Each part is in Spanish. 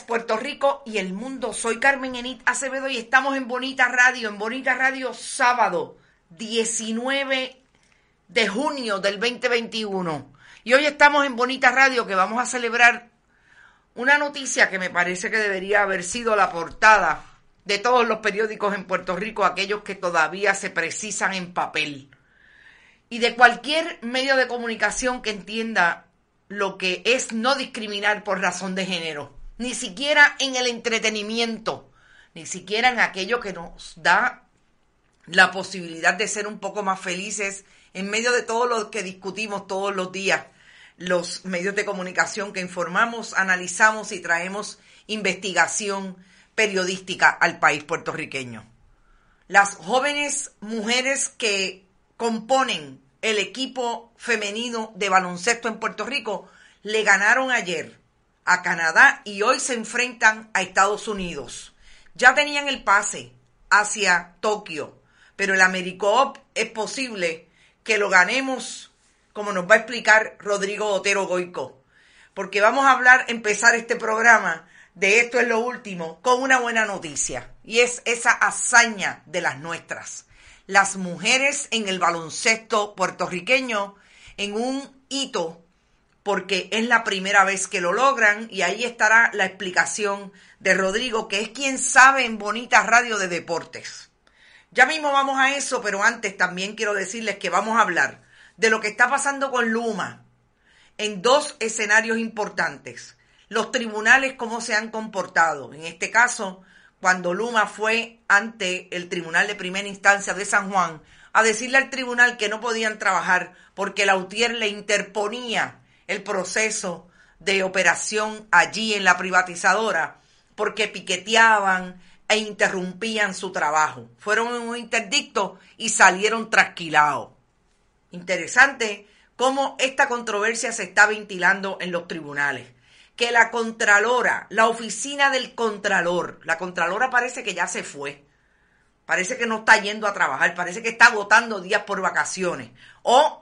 Puerto Rico y el mundo. Soy Carmen Enit Acevedo y estamos en Bonita Radio, en Bonita Radio sábado 19 de junio del 2021. Y hoy estamos en Bonita Radio que vamos a celebrar una noticia que me parece que debería haber sido la portada de todos los periódicos en Puerto Rico, aquellos que todavía se precisan en papel. Y de cualquier medio de comunicación que entienda lo que es no discriminar por razón de género, ni siquiera en el entretenimiento, ni siquiera en aquello que nos da la posibilidad de ser un poco más felices en medio de todo lo que discutimos todos los días, los medios de comunicación que informamos, analizamos y traemos investigación periodística al país puertorriqueño. Las jóvenes mujeres que componen el equipo femenino de baloncesto en Puerto Rico le ganaron ayer a Canadá y hoy se enfrentan a Estados Unidos. Ya tenían el pase hacia Tokio, pero el AmeriCoop es posible que lo ganemos, como nos va a explicar Rodrigo Otero Goico. Porque vamos a hablar, empezar este programa de esto es lo último, con una buena noticia. Y es esa hazaña de las nuestras las mujeres en el baloncesto puertorriqueño en un hito porque es la primera vez que lo logran y ahí estará la explicación de Rodrigo, que es quien sabe en Bonita Radio de Deportes. Ya mismo vamos a eso, pero antes también quiero decirles que vamos a hablar de lo que está pasando con Luma en dos escenarios importantes. Los tribunales, cómo se han comportado. En este caso, cuando Luma fue ante el Tribunal de Primera Instancia de San Juan a decirle al tribunal que no podían trabajar porque Lautier le interponía el proceso de operación allí en la privatizadora porque piqueteaban e interrumpían su trabajo. Fueron en un interdicto y salieron trasquilados. Interesante cómo esta controversia se está ventilando en los tribunales que la Contralora, la oficina del Contralor, la Contralora parece que ya se fue. Parece que no está yendo a trabajar, parece que está agotando días por vacaciones. O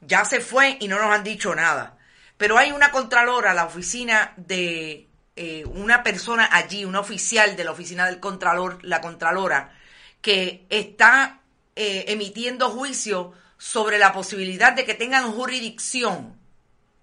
ya se fue y no nos han dicho nada. Pero hay una Contralora, la oficina de eh, una persona allí, una oficial de la oficina del Contralor, la Contralora, que está eh, emitiendo juicio sobre la posibilidad de que tengan jurisdicción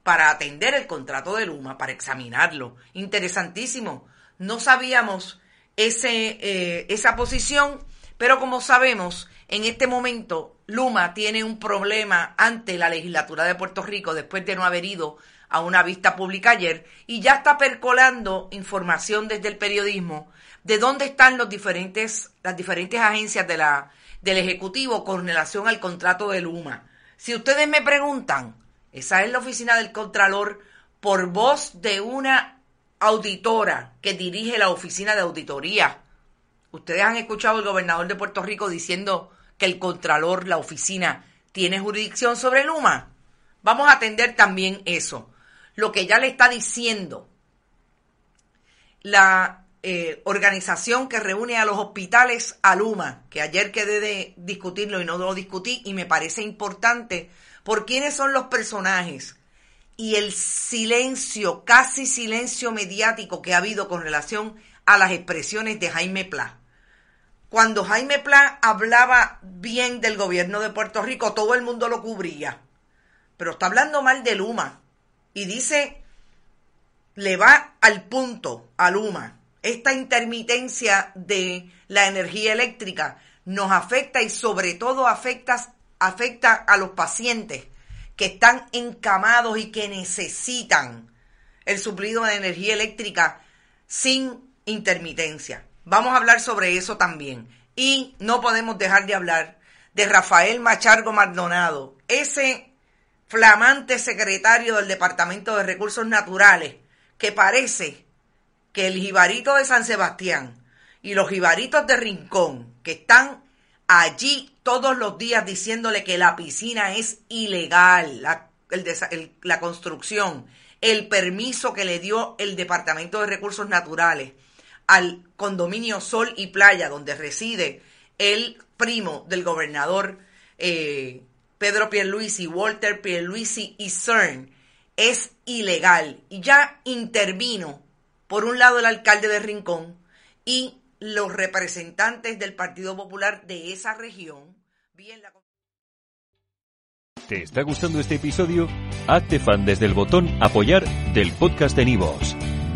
para atender el contrato de Luma, para examinarlo. Interesantísimo. No sabíamos ese, eh, esa posición, pero como sabemos, en este momento Luma tiene un problema ante la legislatura de Puerto Rico después de no haber ido a una vista pública ayer y ya está percolando información desde el periodismo de dónde están los diferentes, las diferentes agencias del Ejecutivo con relación al contrato de Luma. Si ustedes me preguntan, esa es la oficina del Contralor por voz de una auditora que dirige la oficina de auditoría. Ustedes han escuchado al gobernador de Puerto Rico diciendo que el Contralor, la oficina, tiene jurisdicción sobre Luma. Vamos a atender también eso. Lo que ya le está diciendo la eh, organización que reúne a los hospitales Aluma, que ayer quedé de discutirlo y no lo discutí y me parece importante por quiénes son los personajes y el silencio, casi silencio mediático que ha habido con relación a las expresiones de Jaime Pla. Cuando Jaime Pla hablaba bien del gobierno de Puerto Rico, todo el mundo lo cubría. Pero está hablando mal de Luma y dice, le va al punto a Luma. Esta intermitencia de la energía eléctrica nos afecta y sobre todo afecta, afecta a los pacientes que están encamados y que necesitan el suplido de energía eléctrica sin intermitencia. Vamos a hablar sobre eso también. Y no podemos dejar de hablar de Rafael Machargo Maldonado, ese flamante secretario del Departamento de Recursos Naturales, que parece que el jibarito de San Sebastián y los jibaritos de Rincón, que están allí todos los días diciéndole que la piscina es ilegal, la, la construcción, el permiso que le dio el Departamento de Recursos Naturales al condominio Sol y Playa, donde reside el primo del gobernador eh, Pedro Pierluisi, Walter Pierluisi y CERN, es ilegal. Y ya intervino, por un lado, el alcalde de Rincón y los representantes del Partido Popular de esa región. Bien la... ¿Te está gustando este episodio? Hazte fan desde el botón apoyar del podcast de Nivos.